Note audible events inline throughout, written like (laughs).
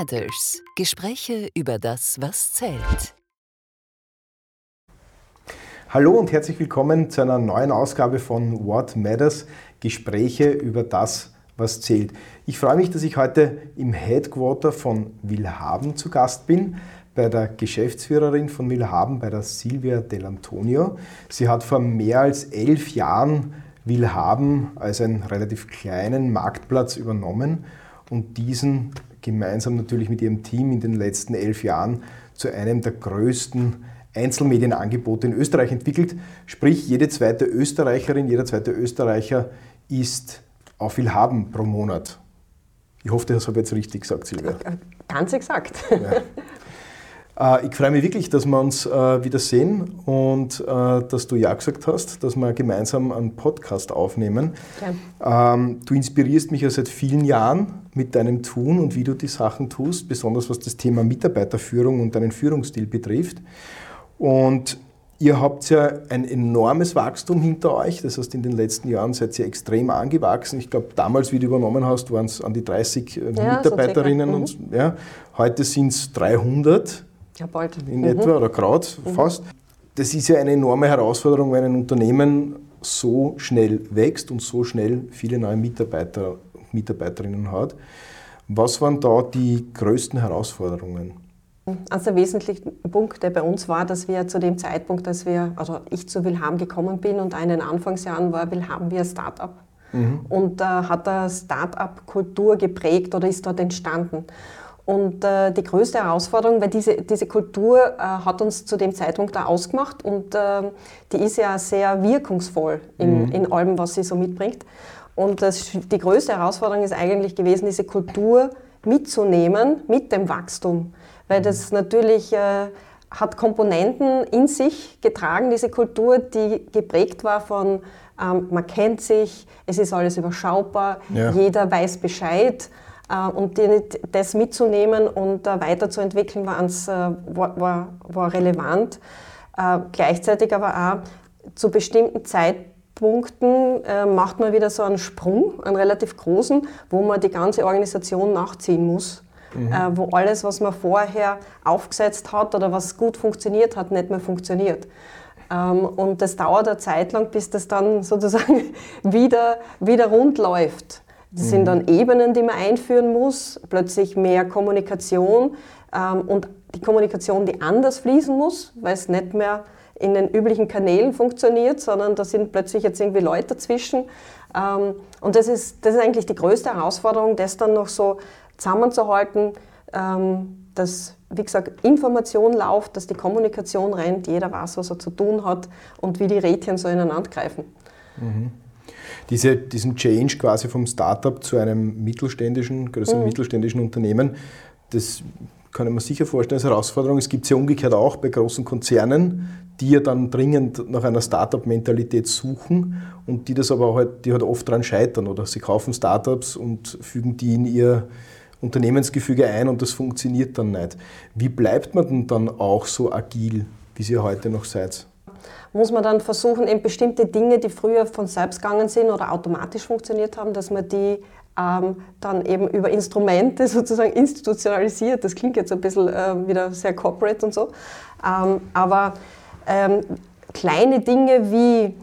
Matters. Gespräche über das, was zählt. Hallo und herzlich willkommen zu einer neuen Ausgabe von What Matters. Gespräche über das, was zählt. Ich freue mich, dass ich heute im Headquarter von Willhaben zu Gast bin bei der Geschäftsführerin von Willhaben, bei der Silvia Dell'Antonio. Sie hat vor mehr als elf Jahren Willhaben als einen relativ kleinen Marktplatz übernommen und diesen gemeinsam natürlich mit ihrem Team in den letzten elf Jahren zu einem der größten Einzelmedienangebote in Österreich entwickelt. Sprich, jede zweite Österreicherin, jeder zweite Österreicher ist auf Willhaben pro Monat. Ich hoffe, das habe ich jetzt richtig gesagt, Silvia. Ganz exakt. Ja. Äh, ich freue mich wirklich, dass wir uns äh, wieder sehen und äh, dass du ja gesagt hast, dass wir gemeinsam einen Podcast aufnehmen. Ja. Ähm, du inspirierst mich ja seit vielen Jahren mit deinem Tun und wie du die Sachen tust, besonders was das Thema Mitarbeiterführung und deinen Führungsstil betrifft. Und ihr habt ja ein enormes Wachstum hinter euch. Das heißt, in den letzten Jahren seid ihr extrem angewachsen. Ich glaube, damals, wie du übernommen hast, waren es an die 30 ja, Mitarbeiterinnen. So und, mhm. ja, heute sind es 300. Ja, bald. In mhm. etwa oder gerade mhm. fast. Das ist ja eine enorme Herausforderung, wenn ein Unternehmen so schnell wächst und so schnell viele neue Mitarbeiter und Mitarbeiterinnen hat. Was waren da die größten Herausforderungen? Also der wesentliche Punkt, der bei uns war, dass wir zu dem Zeitpunkt, dass wir, also ich zu Wilhelm gekommen bin und in den Anfangsjahren war Wilhelm wie ein Start-up. Mhm. Und äh, hat eine Start-up-Kultur geprägt oder ist dort entstanden. Und äh, die größte Herausforderung, weil diese, diese Kultur äh, hat uns zu dem Zeitpunkt da ausgemacht und äh, die ist ja sehr wirkungsvoll in, mhm. in allem, was sie so mitbringt. Und das, die größte Herausforderung ist eigentlich gewesen, diese Kultur mitzunehmen mit dem Wachstum. Weil das natürlich äh, hat Komponenten in sich getragen, diese Kultur, die geprägt war von, ähm, man kennt sich, es ist alles überschaubar, ja. jeder weiß Bescheid. Äh, und das mitzunehmen und weiterzuentwickeln war, äh, war, war relevant. Äh, gleichzeitig aber auch zu bestimmten Zeitpunkten macht man wieder so einen Sprung, einen relativ großen, wo man die ganze Organisation nachziehen muss. Mhm. wo alles, was man vorher aufgesetzt hat oder was gut funktioniert hat, nicht mehr funktioniert. Ähm, und das dauert eine Zeit lang, bis das dann sozusagen (laughs) wieder, wieder rund läuft. Das mhm. sind dann Ebenen, die man einführen muss, plötzlich mehr Kommunikation ähm, und die Kommunikation, die anders fließen muss, weil es nicht mehr in den üblichen Kanälen funktioniert, sondern da sind plötzlich jetzt irgendwie Leute dazwischen. Ähm, und das ist, das ist eigentlich die größte Herausforderung, das dann noch so zusammenzuhalten, ähm, dass, wie gesagt, Information läuft, dass die Kommunikation rennt, jeder weiß, was er zu tun hat und wie die Rädchen so ineinander greifen. Mhm diese, diesen Change quasi vom Startup zu einem mittelständischen, größeren mhm. mittelständischen Unternehmen, das kann ich mir sicher vorstellen als Herausforderung. Es gibt es ja umgekehrt auch bei großen Konzernen, die ja dann dringend nach einer Startup-Mentalität suchen und die das aber halt, die halt oft daran scheitern oder sie kaufen Startups und fügen die in ihr Unternehmensgefüge ein und das funktioniert dann nicht. Wie bleibt man denn dann auch so agil, wie Sie heute noch seid? Muss man dann versuchen, eben bestimmte Dinge, die früher von selbst gegangen sind oder automatisch funktioniert haben, dass man die ähm, dann eben über Instrumente (laughs) sozusagen institutionalisiert. Das klingt jetzt ein bisschen äh, wieder sehr corporate und so. Ähm, aber ähm, kleine Dinge wie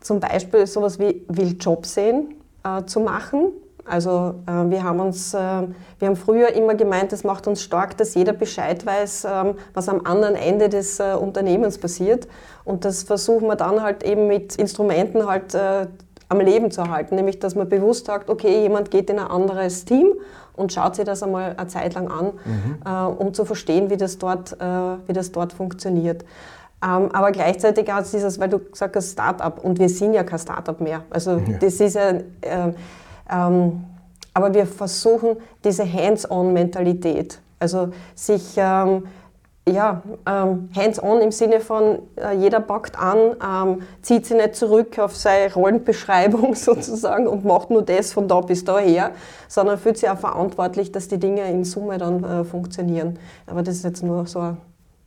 zum Beispiel sowas wie Will Job sehen äh, zu machen, also äh, wir haben uns, äh, wir haben früher immer gemeint, es macht uns stark, dass jeder Bescheid weiß, ähm, was am anderen Ende des äh, Unternehmens passiert. Und das versuchen wir dann halt eben mit Instrumenten halt am Leben zu erhalten, nämlich dass man bewusst sagt, okay, jemand geht in ein anderes Team und schaut sich das einmal eine Zeit lang an, mhm. um zu verstehen, wie das dort, wie das dort funktioniert. Ähm, aber gleichzeitig auch dieses, weil du gesagt hast, Start-up und wir sind ja kein Start-up mehr. Also ja. das ist ja, ähm, aber wir versuchen diese Hands-on-Mentalität, also sich ähm, ja, ähm, hands-on im Sinne von, äh, jeder packt an, ähm, zieht sich nicht zurück auf seine Rollenbeschreibung (laughs) sozusagen und macht nur das von da bis daher, sondern fühlt sich auch verantwortlich, dass die Dinge in Summe dann äh, funktionieren. Aber das ist jetzt nur so ein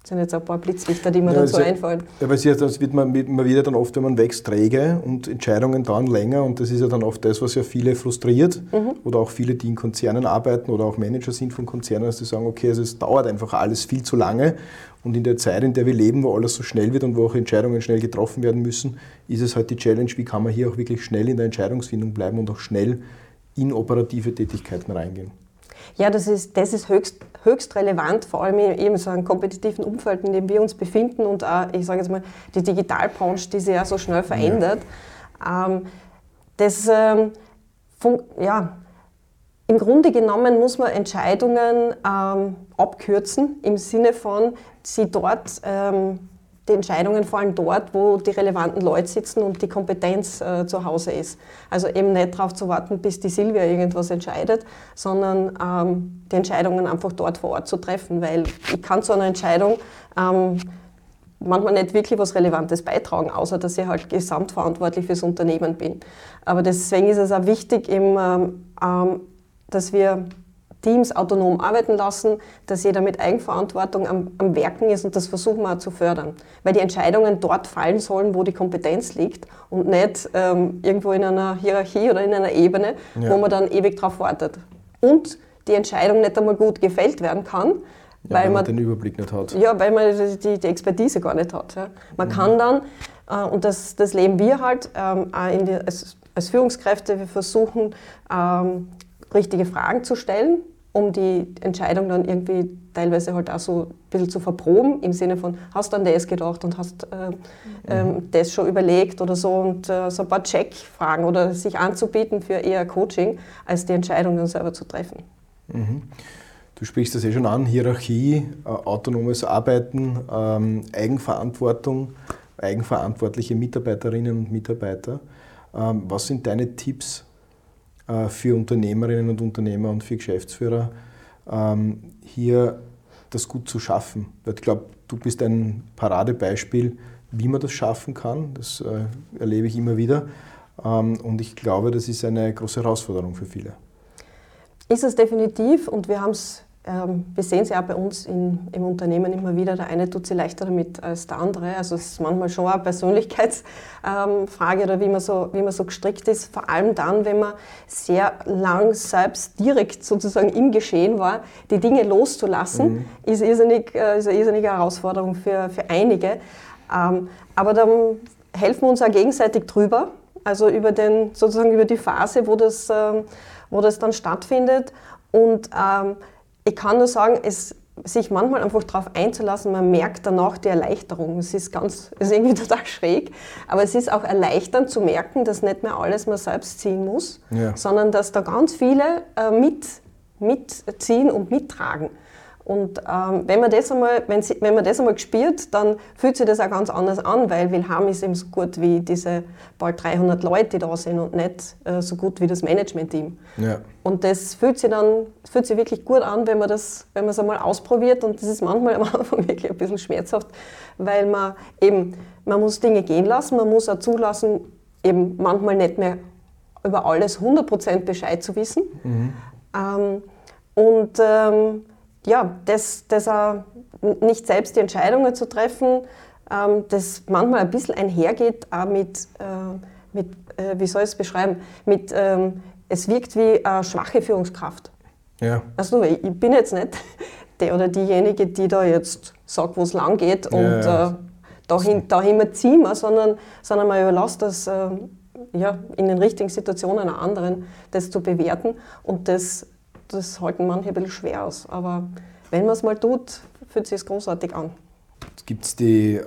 Das sind jetzt ein paar Blitzlichter, die mir ja, dazu also, einfallen. Ja, weil ja, das wird man immer wieder dann oft, wenn man wächst, träge und Entscheidungen dauern länger und das ist ja dann oft das, was ja viele frustriert mhm. oder auch viele, die in Konzernen arbeiten oder auch Manager sind von Konzernen, dass sie sagen, okay, also es dauert einfach alles viel zu lange und in der Zeit, in der wir leben, wo alles so schnell wird und wo auch Entscheidungen schnell getroffen werden müssen, ist es halt die Challenge, wie kann man hier auch wirklich schnell in der Entscheidungsfindung bleiben und auch schnell in operative Tätigkeiten reingehen. Ja, das ist, das ist höchst, höchst relevant, vor allem in eben so einem kompetitiven Umfeld, in dem wir uns befinden und auch, ich sage jetzt mal, die Digitalbranche, die sich ja so schnell verändert. Ja. Ähm, das, ähm, ja, im Grunde genommen muss man Entscheidungen ähm, abkürzen, im Sinne von, sie dort ähm, die Entscheidungen fallen dort, wo die relevanten Leute sitzen und die Kompetenz äh, zu Hause ist. Also eben nicht darauf zu warten, bis die Silvia irgendwas entscheidet, sondern ähm, die Entscheidungen einfach dort vor Ort zu treffen, weil ich kann zu einer Entscheidung ähm, manchmal nicht wirklich was Relevantes beitragen, außer dass ich halt gesamtverantwortlich fürs Unternehmen bin. Aber deswegen ist es auch wichtig, eben, ähm, ähm dass wir Teams autonom arbeiten lassen, dass jeder mit Eigenverantwortung am, am, Werken ist und das versuchen wir auch zu fördern. Weil die Entscheidungen dort fallen sollen, wo die Kompetenz liegt und nicht ähm, irgendwo in einer Hierarchie oder in einer Ebene, ja. wo man dann ewig drauf wartet. Und die Entscheidung nicht einmal gut gefällt werden kann, ja, weil, man den Überblick nicht hat. Ja, weil man die, die Expertise gar nicht hat. Ja. Man mhm. kann dann, äh, und das, das leben wir halt ähm, die, als, als, Führungskräfte, wir versuchen, ähm, richtige Fragen zu stellen, um die Entscheidung dann irgendwie teilweise halt auch so ein bisschen zu verproben, im Sinne von, hast du an das gedacht und hast äh, ähm, mhm. das schon überlegt oder so und äh, so ein paar Check-Fragen oder sich anzubieten für eher Coaching, als die Entscheidung dann selber zu treffen. Mhm. Du sprichst das eh schon an, Hierarchie, äh, autonomes Arbeiten, ähm, Eigenverantwortung, eigenverantwortliche Mitarbeiterinnen und Mitarbeiter. Ähm, was sind deine Tipps für Unternehmerinnen und Unternehmer und für Geschäftsführer, ähm, hier das gut zu schaffen. Ich glaube, du bist ein Paradebeispiel, wie man das schaffen kann. Das äh, erlebe ich immer wieder. Ähm, und ich glaube, das ist eine große Herausforderung für viele. Ist es definitiv und wir haben es wir sehen es ja auch bei uns in, im Unternehmen immer wieder, der eine tut sich leichter damit als der andere. Also es ist manchmal schon eine Persönlichkeitsfrage oder wie man, so, wie man so gestrickt ist. Vor allem dann, wenn man sehr lang selbst direkt sozusagen im Geschehen war, die Dinge loszulassen, mhm. ist, irrsinnig, äh, ist eine irrsinnige Herausforderung für, für einige. Ähm, aber dann helfen wir uns auch gegenseitig drüber, also über, den, sozusagen über die Phase, wo das, ähm, wo das dann stattfindet. Und ähm, ich kann nur sagen, es, sich manchmal einfach darauf einzulassen, man merkt danach die Erleichterung. Es ist ganz, es ist irgendwie (laughs) total schräg, aber es ist auch erleichternd zu merken, dass nicht mehr alles man selbst ziehen muss, ja. sondern dass da ganz viele äh, mit, mitziehen und mittragen. Und ähm, wenn, man das einmal, wenn, sie, wenn man das einmal gespürt, dann fühlt sich das auch ganz anders an, weil Wilhelm ist eben so gut wie diese bald 300 Leute, die da sind und nicht äh, so gut wie das Management-Team. Ja. Und das fühlt sich dann fühlt sich wirklich gut an, wenn man das, wenn man es einmal ausprobiert. Und das ist manchmal (laughs) am Anfang wirklich ein bisschen schmerzhaft, weil man eben, man muss Dinge gehen lassen, man muss auch zulassen, eben manchmal nicht mehr über alles 100% Bescheid zu wissen. Mhm. Ähm, und ähm, ja, das, das auch nicht selbst die Entscheidungen zu treffen, ähm, das manchmal ein bisschen einhergeht auch mit, äh, mit äh, wie soll ich es beschreiben, mit, ähm, es wirkt wie eine schwache Führungskraft. Ja. Also ich bin jetzt nicht (laughs) der oder diejenige, die da jetzt sagt, wo es lang geht und ja. Äh, dahin, dahin ziehen wir, sondern, sondern man überlässt das äh, ja, in den richtigen Situationen einer anderen, das zu bewerten und das das halten manche ein bisschen schwer aus. Aber wenn man es mal tut, fühlt sich es großartig an. Jetzt gibt es äh,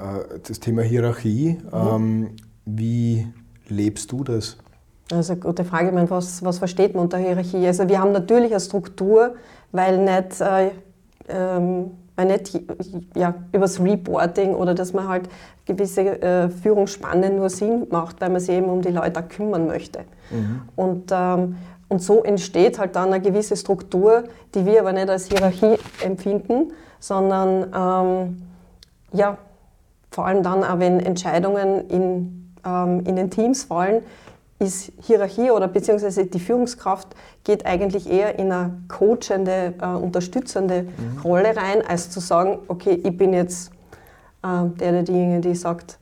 das Thema Hierarchie. Mhm. Ähm, wie lebst du das? Das ist eine gute Frage. Ich meine, was, was versteht man unter Hierarchie? Also wir haben natürlich eine Struktur, weil nicht, äh, ähm, weil nicht ja, übers Reporting oder dass man halt gewisse äh, Führungsspannen nur Sinn macht, weil man sich eben um die Leute kümmern möchte. Mhm. Und ähm, und so entsteht halt dann eine gewisse Struktur, die wir aber nicht als Hierarchie empfinden, sondern ähm, ja, vor allem dann auch, wenn Entscheidungen in, ähm, in den Teams fallen, ist Hierarchie oder beziehungsweise die Führungskraft geht eigentlich eher in eine coachende, äh, unterstützende mhm. Rolle rein, als zu sagen, okay, ich bin jetzt äh, der oder diejenige, die sagt,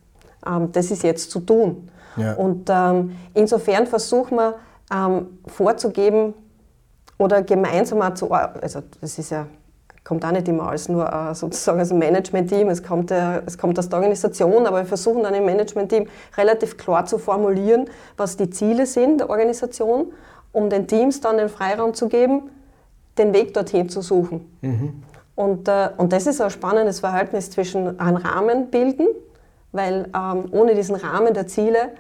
ähm, das ist jetzt zu tun. Ja. Und ähm, insofern versuchen wir ähm, vorzugeben oder gemeinsam auch zu, also das ist ja kommt auch nicht immer als nur äh, sozusagen als Management-Team, es kommt, äh, es kommt aus der Organisation, aber wir versuchen dann im Management-Team relativ klar zu formulieren, was die Ziele sind der Organisation, um den Teams dann den Freiraum zu geben, den Weg dorthin zu suchen. Mhm. Und, äh, und das ist ein spannendes Verhältnis zwischen einem Rahmen bilden, weil ähm, ohne diesen Rahmen der Ziele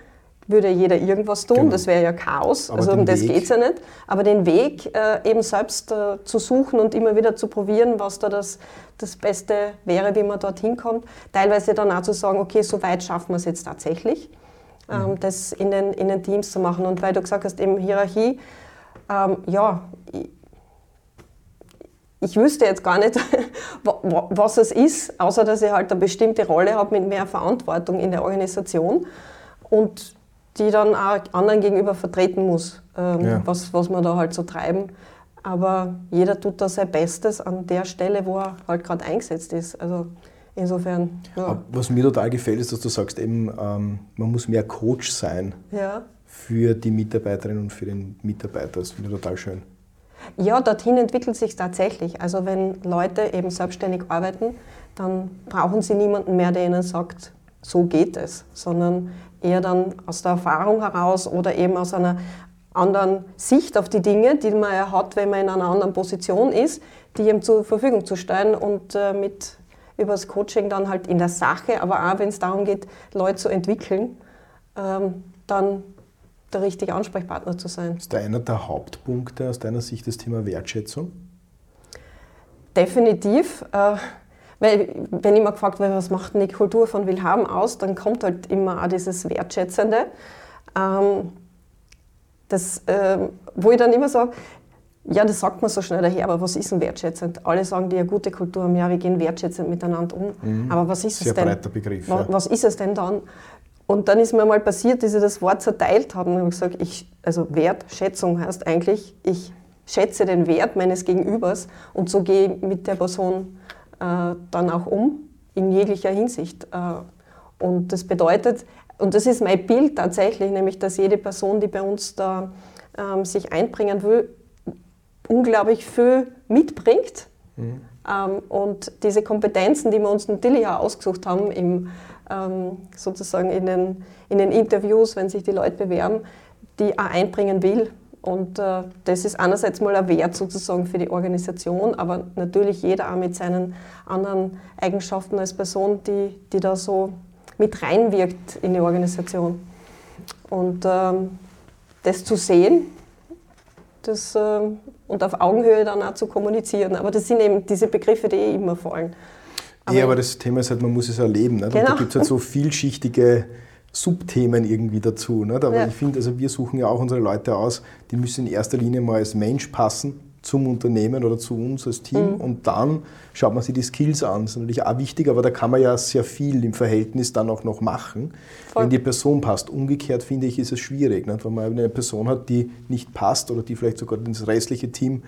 würde jeder irgendwas tun, genau. das wäre ja Chaos, Aber also um das geht es ja nicht. Aber den Weg äh, eben selbst äh, zu suchen und immer wieder zu probieren, was da das, das Beste wäre, wie man dorthin kommt. Teilweise dann auch zu sagen, okay, so weit schaffen wir es jetzt tatsächlich, ähm, mhm. das in den, in den Teams zu machen. Und weil du gesagt hast, eben Hierarchie, ähm, ja, ich, ich wüsste jetzt gar nicht, (laughs) was es ist, außer dass ich halt eine bestimmte Rolle habe mit mehr Verantwortung in der Organisation. Und die dann auch anderen gegenüber vertreten muss, ähm, ja. was, was wir da halt so treiben. Aber jeder tut da sein Bestes an der Stelle, wo er halt gerade eingesetzt ist. Also insofern. Ja. Was mir total gefällt, ist, dass du sagst, eben, ähm, man muss mehr Coach sein ja. für die Mitarbeiterin und für den Mitarbeiter. Das finde ich total schön. Ja, dorthin entwickelt sich tatsächlich. Also wenn Leute eben selbstständig arbeiten, dann brauchen sie niemanden mehr, der ihnen sagt, so geht es, sondern eher dann aus der Erfahrung heraus oder eben aus einer anderen Sicht auf die Dinge, die man ja hat, wenn man in einer anderen Position ist, die ihm zur Verfügung zu stellen und äh, mit über das Coaching dann halt in der Sache, aber auch wenn es darum geht, Leute zu entwickeln, ähm, dann der richtige Ansprechpartner zu sein. Ist da einer der Hauptpunkte aus deiner Sicht das Thema Wertschätzung? Definitiv. Äh, weil, wenn immer gefragt wird, was macht denn die Kultur von Wilhelm aus, dann kommt halt immer auch dieses Wertschätzende. Ähm, das, äh, wo ich dann immer sage, ja, das sagt man so schnell daher, aber was ist denn wertschätzend? Alle sagen, die eine gute Kultur haben, ja, wir gehen wertschätzend miteinander um. Mhm. Aber was ist Sehr es denn? breiter Begriff. Was, ja. was, ist es denn dann? Und dann ist mir mal passiert, dass ich das Wort zerteilt habe und habe gesagt, ich, also Wertschätzung heißt eigentlich, ich schätze den Wert meines Gegenübers und so gehe ich mit der Person dann auch um, in jeglicher Hinsicht. Äh, und das bedeutet, und das ist mein Bild tatsächlich, nämlich dass jede Person, die bei uns da ähm, sich einbringen will, unglaublich viel mitbringt. Mhm. Ähm, und diese Kompetenzen, die wir uns natürlich auch ausgesucht haben, im, ähm, sozusagen in den, in den Interviews, wenn sich die Leute bewerben, die auch einbringen will. Und äh, das ist einerseits mal ein Wert sozusagen für die Organisation, aber natürlich jeder auch mit seinen anderen Eigenschaften als Person, die, die da so mit reinwirkt in die Organisation. Und ähm, das zu sehen das, äh, und auf Augenhöhe dann auch zu kommunizieren. Aber das sind eben diese Begriffe, die eh immer fallen. Aber ja, aber das Thema ist halt, man muss es erleben. Nicht? Genau. Und da gibt es halt so vielschichtige Subthemen irgendwie dazu. Nicht? Aber ja. ich finde, also wir suchen ja auch unsere Leute aus, die müssen in erster Linie mal als Mensch passen zum Unternehmen oder zu uns als Team mhm. und dann schaut man sich die Skills an. Das ist natürlich auch wichtig, aber da kann man ja sehr viel im Verhältnis dann auch noch machen, Voll. wenn die Person passt. Umgekehrt finde ich, ist es schwierig, nicht? wenn man eine Person hat, die nicht passt oder die vielleicht sogar das restliche Team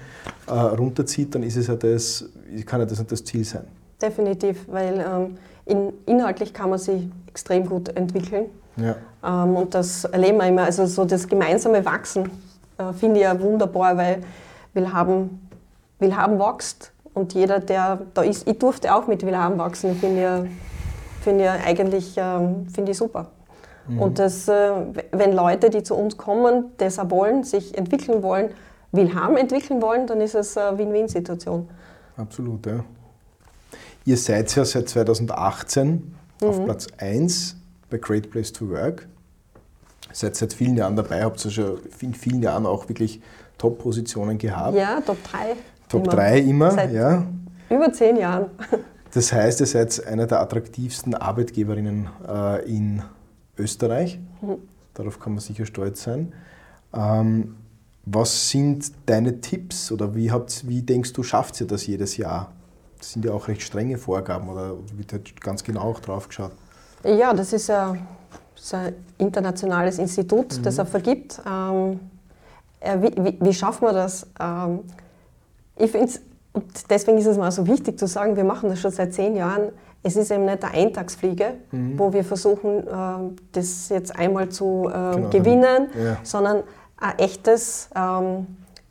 äh, runterzieht, dann ist es ja das, kann ja das nicht das Ziel sein. Definitiv, weil ähm, in, inhaltlich kann man sich extrem gut entwickeln. Ja. Ähm, und das erleben wir immer. Also so das gemeinsame Wachsen äh, finde ich ja wunderbar, weil Willhaben, Willhaben wächst und jeder, der da ist, ich durfte auch mit Willhaben wachsen, finde ich, find ich eigentlich ähm, find ich super. Mhm. Und das, äh, wenn Leute, die zu uns kommen, das auch wollen, sich entwickeln wollen, Willhaben entwickeln wollen, dann ist es eine Win-Win-Situation. Absolut, ja. Ihr seid ja seit 2018 mhm. auf Platz 1 bei Great Place to Work. Seid seit vielen Jahren dabei, habt ihr schon in vielen Jahren auch wirklich Top-Positionen gehabt. Ja, Top 3. Top 3 immer, Seit ja. Über zehn Jahren. Das heißt, ihr seid eine der attraktivsten Arbeitgeberinnen äh, in Österreich. Mhm. Darauf kann man sicher stolz sein. Ähm, was sind deine Tipps oder wie, habt, wie denkst du, schafft ihr das jedes Jahr? Das sind ja auch recht strenge Vorgaben oder wird halt ganz genau auch drauf geschaut? Ja, das ist ja ist ein internationales Institut, mhm. das er vergibt. Ähm, wie, wie, wie schaffen wir das? Ähm, ich finde und deswegen ist es mal so wichtig zu sagen, wir machen das schon seit zehn Jahren. Es ist eben nicht eine Eintagsfliege, mhm. wo wir versuchen, äh, das jetzt einmal zu äh, genau. gewinnen, ja. sondern ein echtes ähm,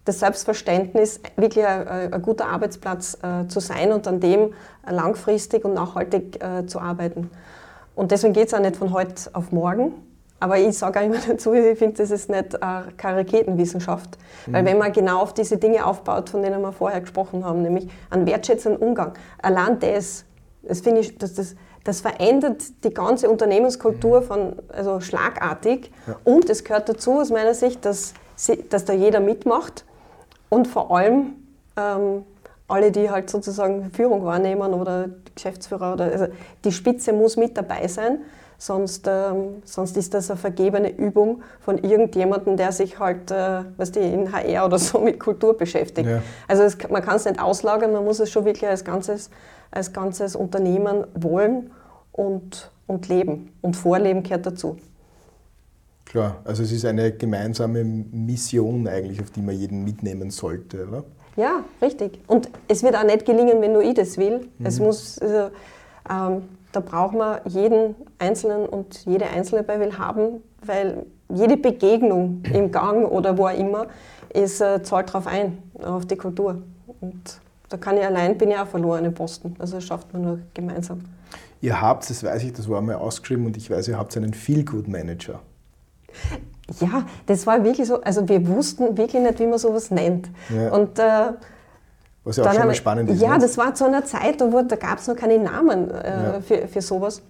das Selbstverständnis, wirklich ein, ein guter Arbeitsplatz äh, zu sein und an dem langfristig und nachhaltig äh, zu arbeiten. Und deswegen geht es auch nicht von heute auf morgen, aber ich sage auch immer (laughs) dazu, ich finde, das ist nicht keine Raketenwissenschaft. Mhm. Weil wenn man genau auf diese Dinge aufbaut, von denen wir vorher gesprochen haben, nämlich einen wertschätzenden Umgang, allein das, das finde ich, das, das, das verändert die ganze Unternehmenskultur mhm. von, also schlagartig. Ja. Und es gehört dazu aus meiner Sicht, dass, dass da jeder mitmacht und vor allem ähm, alle, die halt sozusagen Führung wahrnehmen oder Geschäftsführer oder also die Spitze muss mit dabei sein. Sonst, ähm, sonst ist das eine vergebene Übung von irgendjemandem, der sich halt, äh, weißt du, in HR oder so mit Kultur beschäftigt. Ja. Also es, man kann es nicht auslagern, man muss es schon wirklich als ganzes, als ganzes Unternehmen wollen und, und leben. Und Vorleben gehört dazu. Klar, also es ist eine gemeinsame Mission eigentlich, auf die man jeden mitnehmen sollte, oder? Ja, richtig. Und es wird auch nicht gelingen, wenn nur ich das will. Mhm. Es muss, also, ähm, da braucht man jeden Einzelnen und jede Einzelne bei Willhaben, weil jede Begegnung im Gang oder wo auch immer ist, äh, zahlt darauf ein, auf die Kultur. Und da kann ich allein, bin ich auch verloren im Posten. Also das schafft man nur gemeinsam. Ihr habt, das weiß ich, das war einmal ausgeschrieben und ich weiß, ihr habt einen Feel-Good-Manager. Ja, das war wirklich so, also wir wussten wirklich nicht, wie man sowas nennt. Ja. Und äh, was ja auch schon mal spannend ist. Ja, ne? das war zu einer Zeit, da, da gab es noch keine Namen äh, ja. für, für sowas.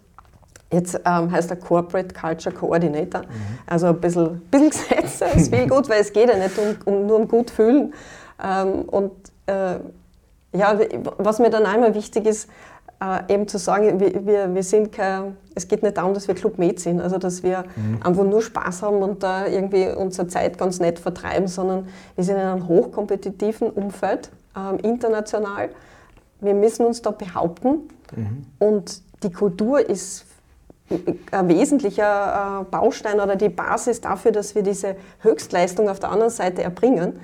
Jetzt ähm, heißt er Corporate Culture Coordinator. Mhm. Also ein bisschen, (laughs) bisschen Gesetz ist viel gut, weil es geht ja nicht um, um nur um gut fühlen. Ähm, und äh, ja, was mir dann einmal wichtig ist, äh, eben zu sagen, wir, wir, wir sind kein, es geht nicht darum, dass wir Club Med sind, also dass wir mhm. einfach nur Spaß haben und da irgendwie unsere Zeit ganz nett vertreiben, sondern wir sind in einem hochkompetitiven Umfeld ähm, international. Wir müssen uns da behaupten mhm. und die Kultur ist ein wesentlicher äh, Baustein oder die Basis dafür, dass wir diese Höchstleistung auf der anderen Seite erbringen.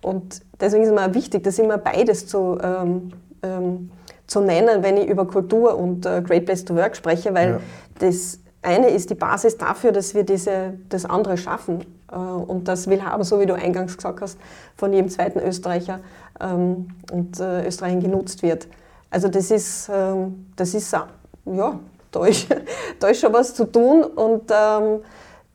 Und deswegen ist es mir wichtig, das immer beides zu, ähm, ähm, zu nennen, wenn ich über Kultur und äh, Great Place to Work spreche, weil ja. das eine ist die Basis dafür, dass wir diese, das andere schaffen. Äh, und das will haben, so wie du eingangs gesagt hast, von jedem zweiten Österreicher ähm, und äh, Österreich genutzt wird. Also das ist, ähm, das ist ja, da ist, (laughs) da ist schon was zu tun und ähm,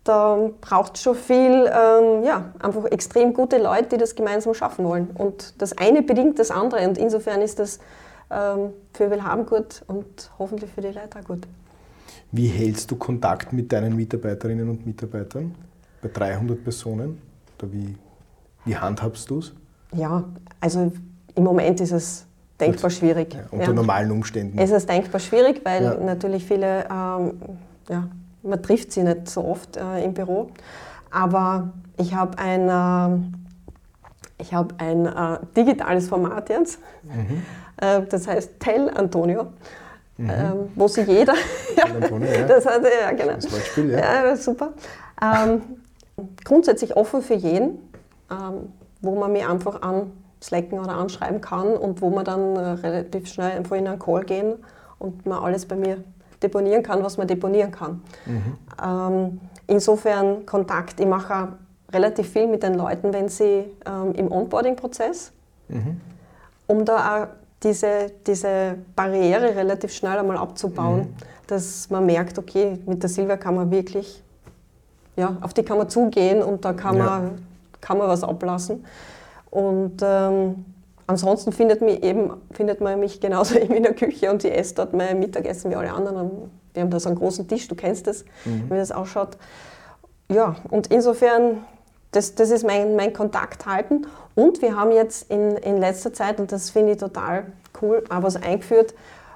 da braucht es schon viel, ähm, ja, einfach extrem gute Leute, die das gemeinsam schaffen wollen. Und das eine bedingt das andere und insofern ist das für Willhaben gut und hoffentlich für die Leute auch gut. Wie hältst du Kontakt mit deinen Mitarbeiterinnen und Mitarbeitern bei 300 Personen? Oder wie, wie handhabst du es? Ja, also im Moment ist es denkbar schwierig. Ja, unter ja. normalen Umständen. Es ist denkbar schwierig, weil ja. natürlich viele, ähm, ja, man trifft sie nicht so oft äh, im Büro. Aber ich habe ein, äh, hab ein äh, digitales Format jetzt, mhm. Äh, das heißt Tell Antonio. Mhm. Ähm, wo sich jeder. (laughs) Antonio, ja. (laughs) Das hat ja genau. Das ja. ja super. Ähm, grundsätzlich offen für jeden. Ähm, wo man mich einfach anslacken oder anschreiben kann und wo man dann äh, relativ schnell einfach in einen Call gehen und man alles bei mir deponieren kann, was man deponieren kann. Mhm. Ähm, insofern Kontakt. Ich mache relativ viel mit den Leuten, wenn sie ähm, im Onboarding-Prozess, mhm. um da auch diese, diese Barriere relativ schnell einmal abzubauen, mhm. dass man merkt, okay, mit der Silvia kann man wirklich, ja, auf die kann man zugehen und da kann ja. man kann man was ablassen. Und ähm, ansonsten findet, mich eben, findet man mich genauso eben (laughs) in der Küche und ich esse dort mein Mittagessen wie alle anderen. Wir haben da so einen großen Tisch, du kennst das, mhm. wie das ausschaut. Ja, und insofern, das, das ist mein, mein Kontakt halten. Und wir haben jetzt in, in letzter Zeit, und das finde ich total cool, auch was eingeführt,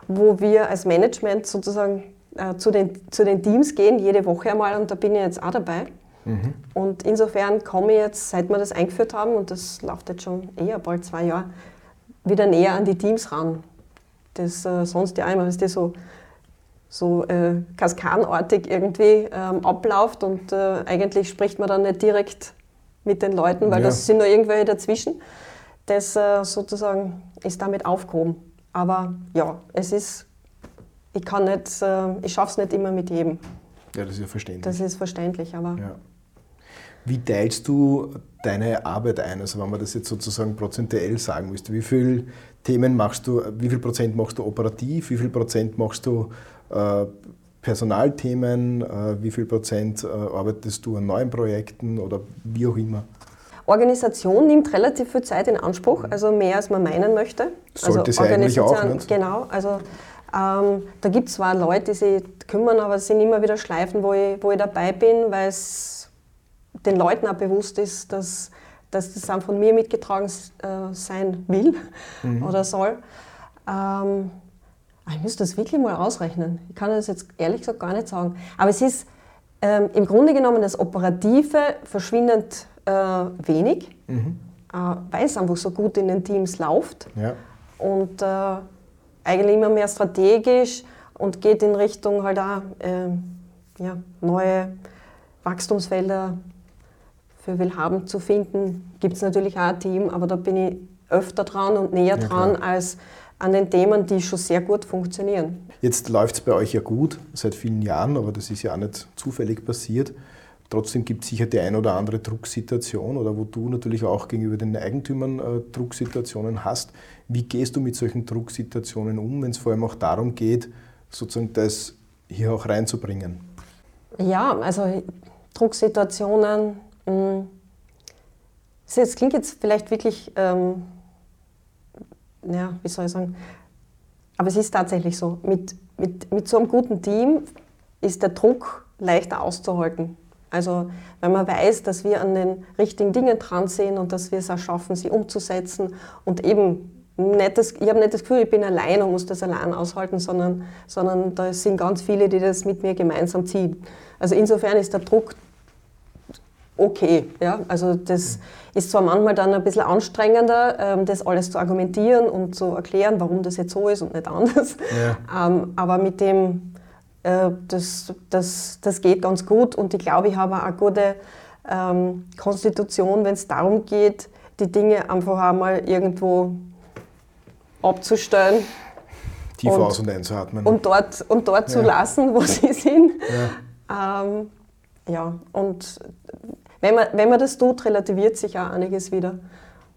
wo wir als Management sozusagen äh, zu, den, zu den Teams gehen, jede Woche einmal, und da bin ich jetzt auch dabei. Mhm. Und insofern komme ich jetzt, seit wir das eingeführt haben, und das läuft jetzt schon eher bald zwei Jahre, wieder näher an die Teams ran. Das äh, sonst ja immer, ist das so so äh, kaskadenartig irgendwie ähm, abläuft und äh, eigentlich spricht man dann nicht direkt mit den Leuten, weil ja. das sind nur irgendwelche dazwischen. Das äh, sozusagen ist damit aufgehoben. Aber ja, es ist, ich kann nicht, äh, ich schaffe es nicht immer mit jedem. Ja, das ist ja verständlich. Das ist verständlich, aber. Ja. Wie teilst du deine Arbeit ein? Also wenn man das jetzt sozusagen prozentuell sagen müsste, wie viele Themen machst du, wie viel Prozent machst du operativ, wie viel Prozent machst du äh, Personalthemen, äh, wie viel Prozent äh, arbeitest du an neuen Projekten oder wie auch immer? Organisation nimmt relativ viel Zeit in Anspruch, also mehr als man meinen möchte. Sollte also sie eigentlich auch, nicht? Genau, also ähm, da gibt es zwar Leute, die sich kümmern, aber es sind immer wieder Schleifen, wo ich, wo ich dabei bin, weil es den Leuten auch bewusst ist, dass, dass das dann von mir mitgetragen äh, sein will mhm. oder soll. Ähm, ich müsste das wirklich mal ausrechnen. Ich kann das jetzt ehrlich gesagt gar nicht sagen. Aber es ist ähm, im Grunde genommen das Operative verschwindend äh, wenig, mhm. äh, weil es einfach so gut in den Teams läuft. Ja. Und äh, eigentlich immer mehr strategisch und geht in Richtung halt auch ähm, ja, neue Wachstumsfelder für Willhaben zu finden, gibt es natürlich auch ein Team, aber da bin ich öfter dran und näher ja, dran als an den Themen, die schon sehr gut funktionieren. Jetzt läuft es bei euch ja gut, seit vielen Jahren, aber das ist ja auch nicht zufällig passiert. Trotzdem gibt es sicher die ein oder andere Drucksituation oder wo du natürlich auch gegenüber den Eigentümern äh, Drucksituationen hast. Wie gehst du mit solchen Drucksituationen um, wenn es vor allem auch darum geht, sozusagen das hier auch reinzubringen? Ja, also Drucksituationen Mm. Es klingt jetzt vielleicht wirklich, ähm, ja, wie soll ich sagen, aber es ist tatsächlich so. Mit, mit, mit so einem guten Team ist der Druck leichter auszuhalten. Also, wenn man weiß, dass wir an den richtigen Dingen dran sind und dass wir es auch schaffen, sie umzusetzen und eben nicht das, ich habe nicht das Gefühl, ich bin allein und muss das allein aushalten, sondern, sondern da sind ganz viele, die das mit mir gemeinsam ziehen. Also insofern ist der Druck okay. Ja? Also das ist zwar manchmal dann ein bisschen anstrengender, ähm, das alles zu argumentieren und zu erklären, warum das jetzt so ist und nicht anders. Ja. Ähm, aber mit dem, äh, das, das, das geht ganz gut und ich glaube, ich habe auch eine gute ähm, Konstitution, wenn es darum geht, die Dinge einfach einmal irgendwo abzustellen. Tief und, aus und einzuatmen. Und dort, und dort ja. zu lassen, wo sie sind. Ja. Ähm, ja, und wenn man, wenn man das tut, relativiert sich auch einiges wieder.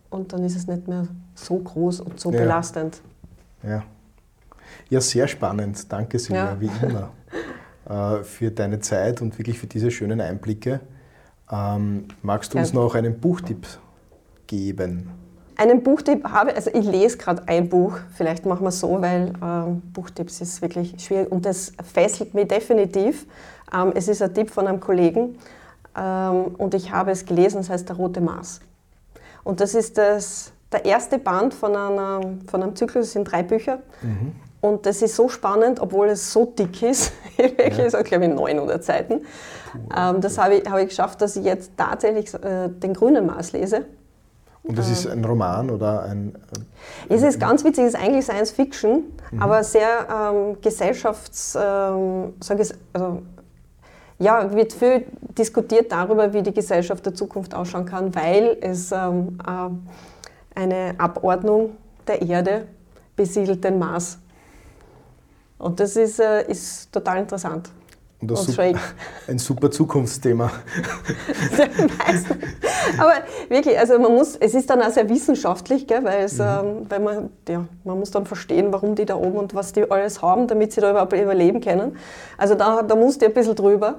Und dann ist es nicht mehr so groß und so ja. belastend. Ja. ja, sehr spannend. Danke, Silvia, ja. wie immer, (laughs) äh, für deine Zeit und wirklich für diese schönen Einblicke. Ähm, magst du uns noch einen Buchtipp geben? Einen Buchtipp habe, also ich lese gerade ein Buch, vielleicht machen wir es so, weil ähm, Buchtipps ist wirklich schwierig und das fesselt mich definitiv. Ähm, es ist ein Tipp von einem Kollegen und ich habe es gelesen, es heißt Der Rote Mars. Und das ist das, der erste Band von, einer, von einem Zyklus, es sind drei Bücher. Mhm. Und das ist so spannend, obwohl es so dick ist. (laughs) Wirklich, ja. ist glaube ich 900 Seiten. Ähm, das habe ich, habe ich geschafft, dass ich jetzt tatsächlich äh, den grünen Mars lese. Und das ist ein Roman oder ein. Äh, es ist ganz witzig, es ist eigentlich Science Fiction, mhm. aber sehr ähm, gesellschafts. Ähm, also, ja, wird viel diskutiert darüber, wie die Gesellschaft der Zukunft ausschauen kann, weil es ähm, äh, eine Abordnung der Erde besiedelt den Mars. Und das ist, äh, ist total interessant. Und das und (laughs) ein super Zukunftsthema. (laughs) Aber wirklich, also man muss, es ist dann auch sehr wissenschaftlich, gell, weil, es, mhm. ähm, weil man, ja, man muss dann verstehen, warum die da oben und was die alles haben, damit sie da überhaupt überleben können. Also da, da musste ich ein bisschen drüber,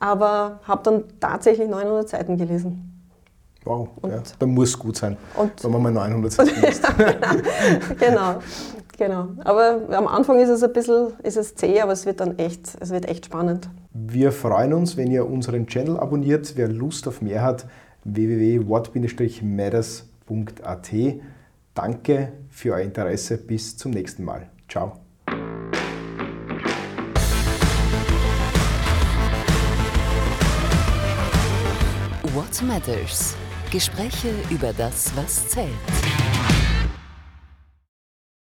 aber habe dann tatsächlich 900 Seiten gelesen. Wow, ja, dann muss es gut sein, und wenn man mal 900 Seiten liest. (laughs) genau. Genau. Aber am Anfang ist es ein bisschen ist es zäh, aber es wird dann echt, es wird echt spannend. Wir freuen uns, wenn ihr unseren Channel abonniert. Wer Lust auf mehr hat, www.what-matters.at. Danke für euer Interesse. Bis zum nächsten Mal. Ciao. What Matters? Gespräche über das, was zählt.